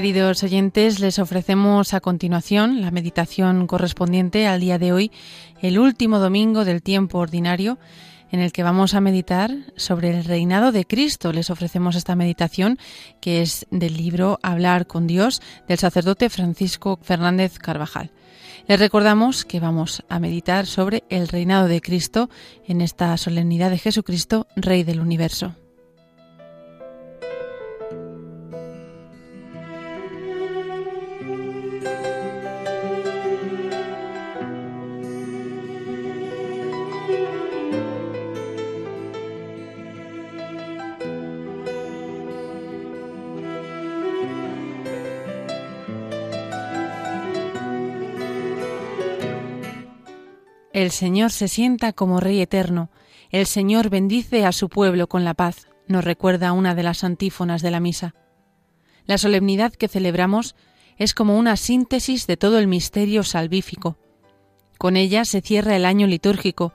Queridos oyentes, les ofrecemos a continuación la meditación correspondiente al día de hoy, el último domingo del tiempo ordinario, en el que vamos a meditar sobre el reinado de Cristo. Les ofrecemos esta meditación que es del libro Hablar con Dios del sacerdote Francisco Fernández Carvajal. Les recordamos que vamos a meditar sobre el reinado de Cristo en esta solemnidad de Jesucristo, Rey del Universo. El Señor se sienta como Rey eterno, el Señor bendice a su pueblo con la paz, nos recuerda una de las antífonas de la misa. La solemnidad que celebramos es como una síntesis de todo el misterio salvífico. Con ella se cierra el año litúrgico,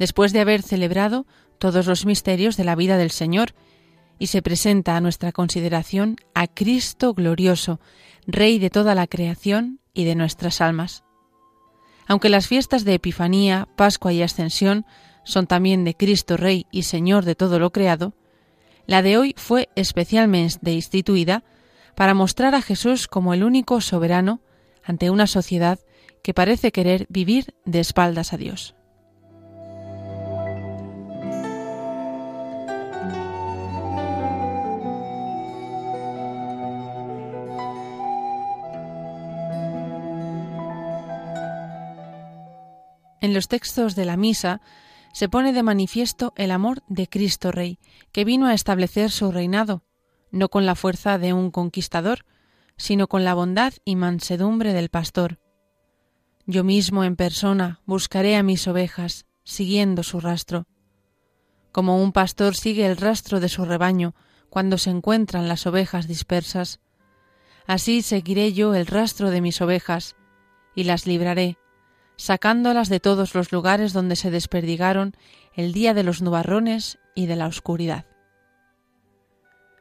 después de haber celebrado todos los misterios de la vida del Señor, y se presenta a nuestra consideración a Cristo glorioso, Rey de toda la creación y de nuestras almas. Aunque las fiestas de Epifanía, Pascua y Ascensión son también de Cristo Rey y Señor de todo lo creado, la de hoy fue especialmente instituida para mostrar a Jesús como el único soberano ante una sociedad que parece querer vivir de espaldas a Dios. En los textos de la misa se pone de manifiesto el amor de Cristo Rey, que vino a establecer su reinado, no con la fuerza de un conquistador, sino con la bondad y mansedumbre del pastor. Yo mismo en persona buscaré a mis ovejas, siguiendo su rastro. Como un pastor sigue el rastro de su rebaño cuando se encuentran las ovejas dispersas, así seguiré yo el rastro de mis ovejas, y las libraré, sacándolas de todos los lugares donde se desperdigaron el día de los nubarrones y de la oscuridad.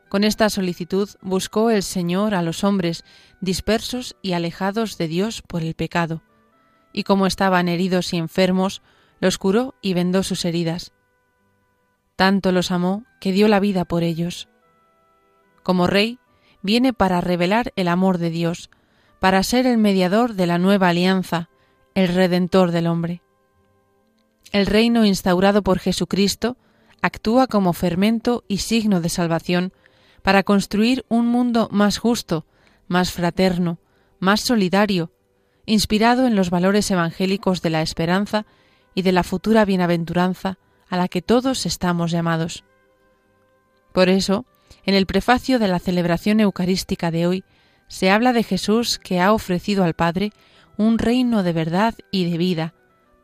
Con esta solicitud buscó el Señor a los hombres dispersos y alejados de Dios por el pecado, y como estaban heridos y enfermos, los curó y vendó sus heridas. Tanto los amó que dio la vida por ellos. Como Rey, viene para revelar el amor de Dios, para ser el mediador de la nueva alianza, el Redentor del hombre. El reino instaurado por Jesucristo actúa como fermento y signo de salvación para construir un mundo más justo, más fraterno, más solidario, inspirado en los valores evangélicos de la esperanza y de la futura bienaventuranza a la que todos estamos llamados. Por eso, en el prefacio de la celebración eucarística de hoy, se habla de Jesús que ha ofrecido al Padre un reino de verdad y de vida,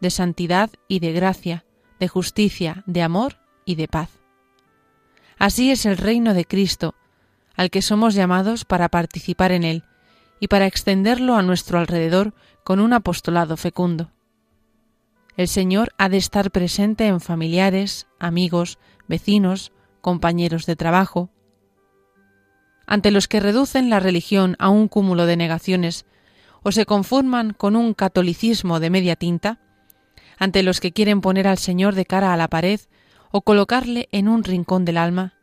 de santidad y de gracia, de justicia, de amor y de paz. Así es el reino de Cristo, al que somos llamados para participar en él y para extenderlo a nuestro alrededor con un apostolado fecundo. El Señor ha de estar presente en familiares, amigos, vecinos, compañeros de trabajo. Ante los que reducen la religión a un cúmulo de negaciones o se conforman con un catolicismo de media tinta, ante los que quieren poner al Señor de cara a la pared o colocarle en un rincón del alma,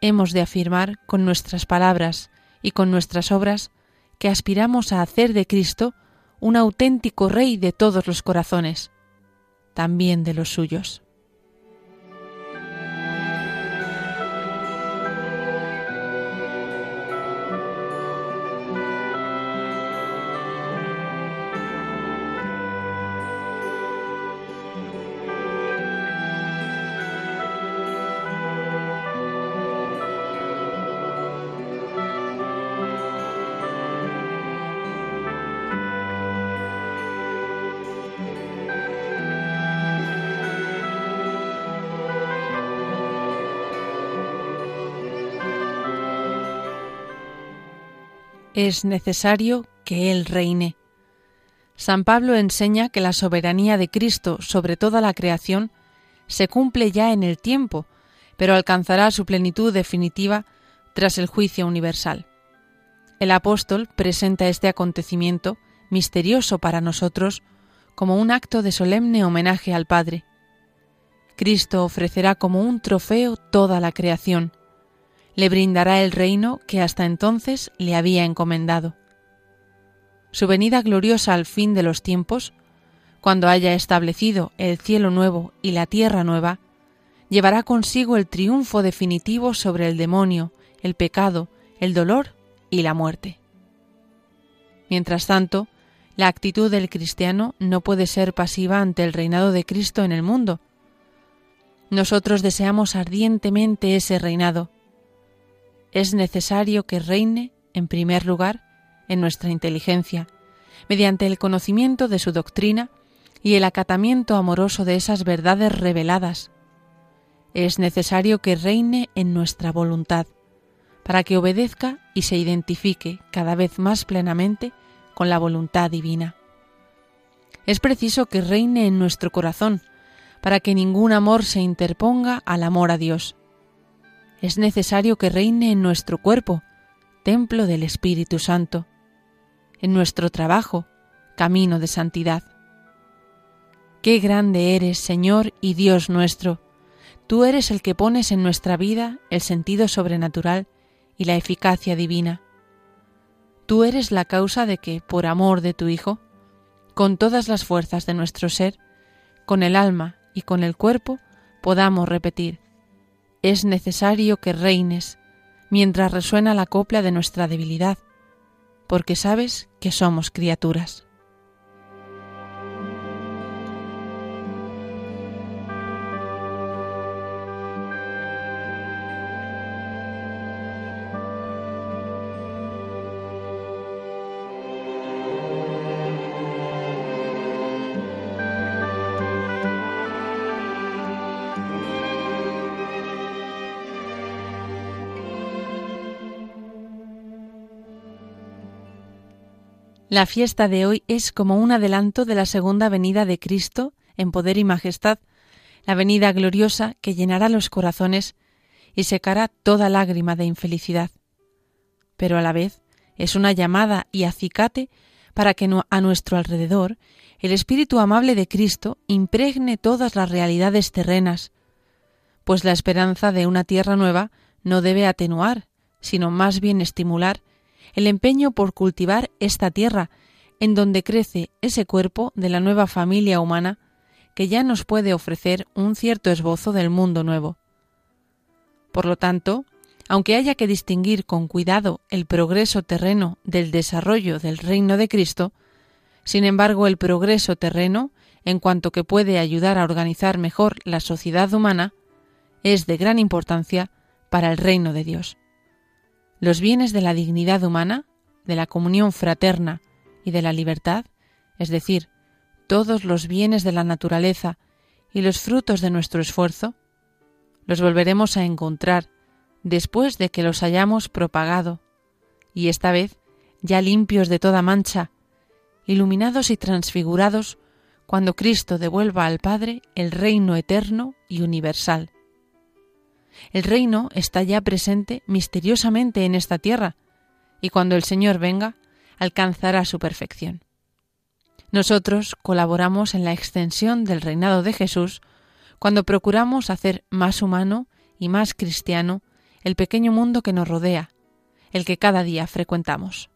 hemos de afirmar con nuestras palabras y con nuestras obras que aspiramos a hacer de Cristo un auténtico Rey de todos los corazones, también de los suyos. Es necesario que Él reine. San Pablo enseña que la soberanía de Cristo sobre toda la creación se cumple ya en el tiempo, pero alcanzará su plenitud definitiva tras el juicio universal. el apóstol presenta este acontecimiento, misterioso para nosotros, como un acto de solemne homenaje al Padre. Cristo ofrecerá como un trofeo toda la creación, le brindará el reino que hasta entonces le había encomendado. Su venida gloriosa al fin de los tiempos, cuando haya establecido el cielo nuevo y la tierra nueva, llevará consigo el triunfo definitivo sobre el demonio, el pecado, el dolor y la muerte. Mientras tanto, la actitud del cristiano no puede ser pasiva ante el reinado de Cristo en el mundo. Nosotros deseamos ardientemente ese reinado, es necesario que reine, en primer lugar, en nuestra inteligencia, mediante el conocimiento de su doctrina y el acatamiento amoroso de esas verdades reveladas. Es necesario que reine en nuestra voluntad, para que obedezca y se identifique cada vez más plenamente con la voluntad divina. Es preciso que reine en nuestro corazón, para que ningún amor se interponga al amor a Dios es necesario que reine en nuestro cuerpo, templo del Espíritu Santo, en nuestro trabajo, camino de santidad. Qué grande eres, Señor y Dios nuestro. Tú eres el que pones en nuestra vida el sentido sobrenatural y la eficacia divina. Tú eres la causa de que, por amor de tu Hijo, con todas las fuerzas de nuestro ser, con el alma y con el cuerpo, podamos repetir, es necesario que reines mientras resuena la copla de nuestra debilidad, porque sabes que somos criaturas. La fiesta de hoy es como un adelanto de la segunda venida de Cristo en poder y majestad, la venida gloriosa que llenará los corazones y secará toda lágrima de infelicidad. Pero a la vez es una llamada y acicate para que a nuestro alrededor el Espíritu amable de Cristo impregne todas las realidades terrenas, pues la esperanza de una tierra nueva no debe atenuar, sino más bien estimular el empeño por cultivar esta tierra, en donde crece ese cuerpo de la nueva familia humana que ya nos puede ofrecer un cierto esbozo del mundo nuevo. Por lo tanto, aunque haya que distinguir con cuidado el progreso terreno del desarrollo del reino de Cristo, sin embargo el progreso terreno, en cuanto que puede ayudar a organizar mejor la sociedad humana, es de gran importancia para el reino de Dios los bienes de la dignidad humana, de la comunión fraterna y de la libertad, es decir, todos los bienes de la naturaleza y los frutos de nuestro esfuerzo, los volveremos a encontrar después de que los hayamos propagado, y esta vez ya limpios de toda mancha, iluminados y transfigurados cuando Cristo devuelva al Padre el reino eterno y universal. El reino está ya presente misteriosamente en esta tierra, y cuando el Señor venga, alcanzará su perfección. Nosotros colaboramos en la extensión del reinado de Jesús cuando procuramos hacer más humano y más cristiano el pequeño mundo que nos rodea, el que cada día frecuentamos.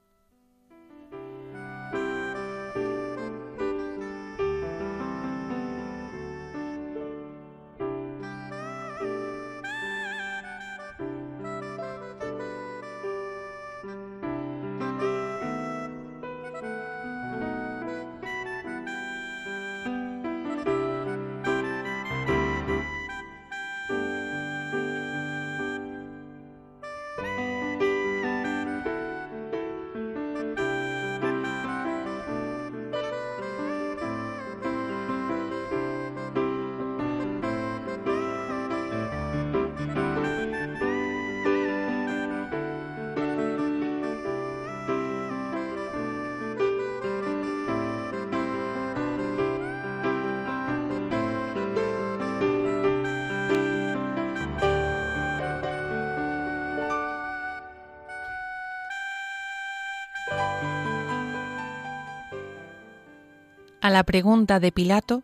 A la pregunta de Pilato,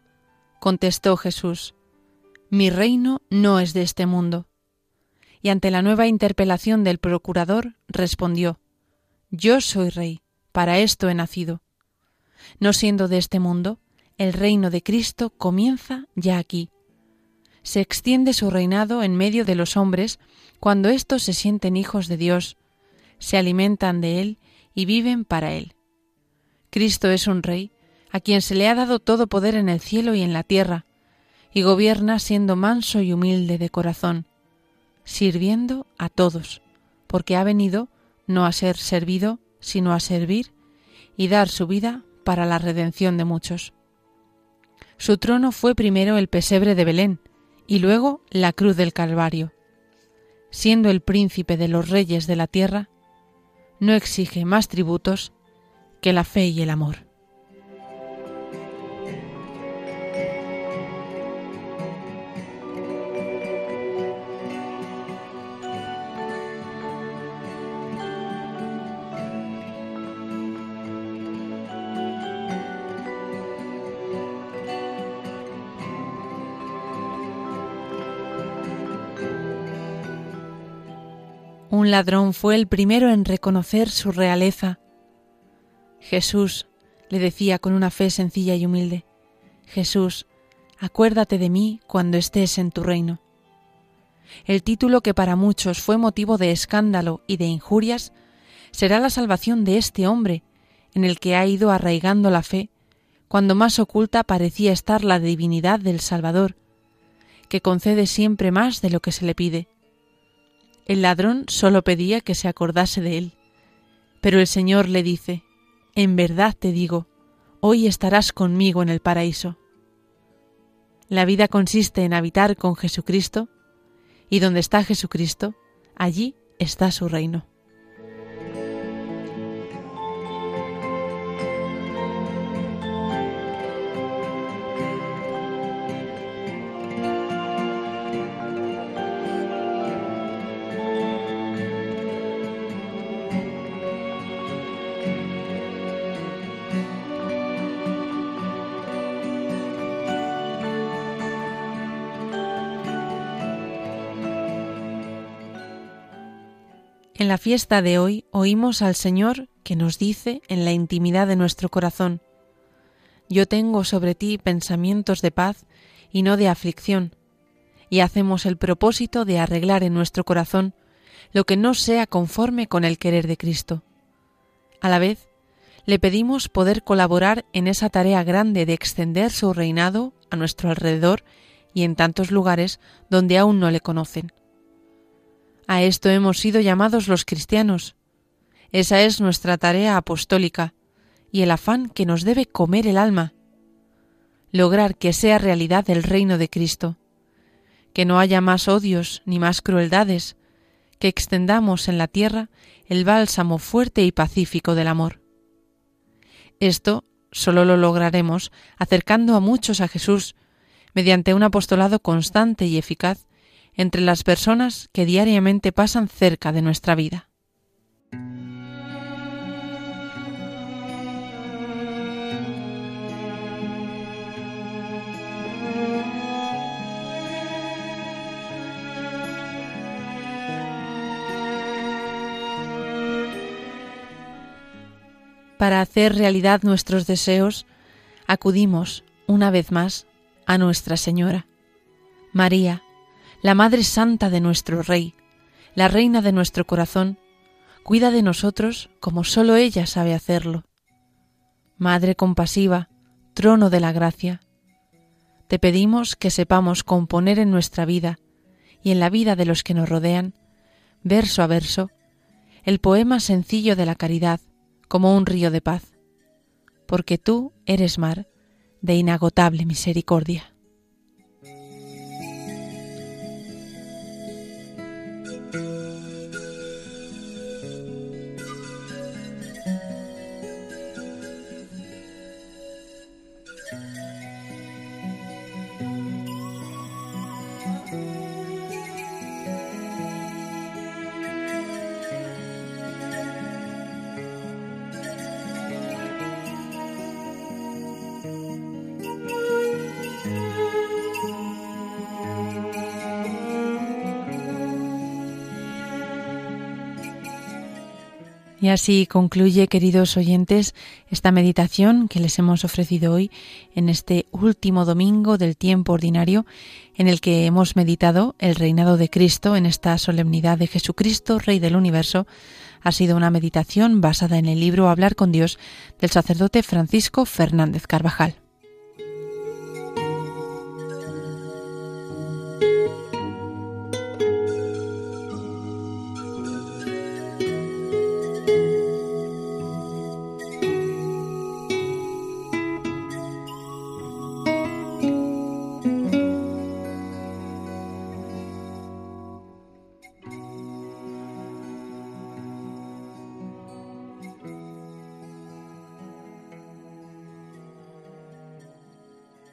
contestó Jesús, Mi reino no es de este mundo. Y ante la nueva interpelación del procurador, respondió, Yo soy rey, para esto he nacido. No siendo de este mundo, el reino de Cristo comienza ya aquí. Se extiende su reinado en medio de los hombres cuando éstos se sienten hijos de Dios, se alimentan de Él y viven para Él. Cristo es un rey a quien se le ha dado todo poder en el cielo y en la tierra, y gobierna siendo manso y humilde de corazón, sirviendo a todos, porque ha venido no a ser servido, sino a servir y dar su vida para la redención de muchos. Su trono fue primero el pesebre de Belén y luego la cruz del Calvario. Siendo el príncipe de los reyes de la tierra, no exige más tributos que la fe y el amor. Un ladrón fue el primero en reconocer su realeza. Jesús, le decía con una fe sencilla y humilde, Jesús, acuérdate de mí cuando estés en tu reino. El título que para muchos fue motivo de escándalo y de injurias será la salvación de este hombre, en el que ha ido arraigando la fe, cuando más oculta parecía estar la divinidad del Salvador, que concede siempre más de lo que se le pide. El ladrón solo pedía que se acordase de él. Pero el Señor le dice, En verdad te digo, hoy estarás conmigo en el paraíso. La vida consiste en habitar con Jesucristo, y donde está Jesucristo, allí está su reino. En la fiesta de hoy oímos al Señor que nos dice en la intimidad de nuestro corazón, Yo tengo sobre ti pensamientos de paz y no de aflicción, y hacemos el propósito de arreglar en nuestro corazón lo que no sea conforme con el querer de Cristo. A la vez, le pedimos poder colaborar en esa tarea grande de extender su reinado a nuestro alrededor y en tantos lugares donde aún no le conocen. A esto hemos sido llamados los cristianos. Esa es nuestra tarea apostólica y el afán que nos debe comer el alma. Lograr que sea realidad el reino de Cristo, que no haya más odios ni más crueldades, que extendamos en la tierra el bálsamo fuerte y pacífico del amor. Esto solo lo lograremos acercando a muchos a Jesús mediante un apostolado constante y eficaz entre las personas que diariamente pasan cerca de nuestra vida. Para hacer realidad nuestros deseos, acudimos, una vez más, a Nuestra Señora. María, la Madre Santa de nuestro Rey, la Reina de nuestro corazón, cuida de nosotros como sólo ella sabe hacerlo. Madre compasiva, trono de la gracia, te pedimos que sepamos componer en nuestra vida y en la vida de los que nos rodean, verso a verso, el poema sencillo de la caridad como un río de paz, porque tú eres mar de inagotable misericordia. Y así concluye, queridos oyentes, esta meditación que les hemos ofrecido hoy en este último domingo del tiempo ordinario en el que hemos meditado el reinado de Cristo en esta solemnidad de Jesucristo, Rey del Universo. Ha sido una meditación basada en el libro Hablar con Dios del sacerdote Francisco Fernández Carvajal.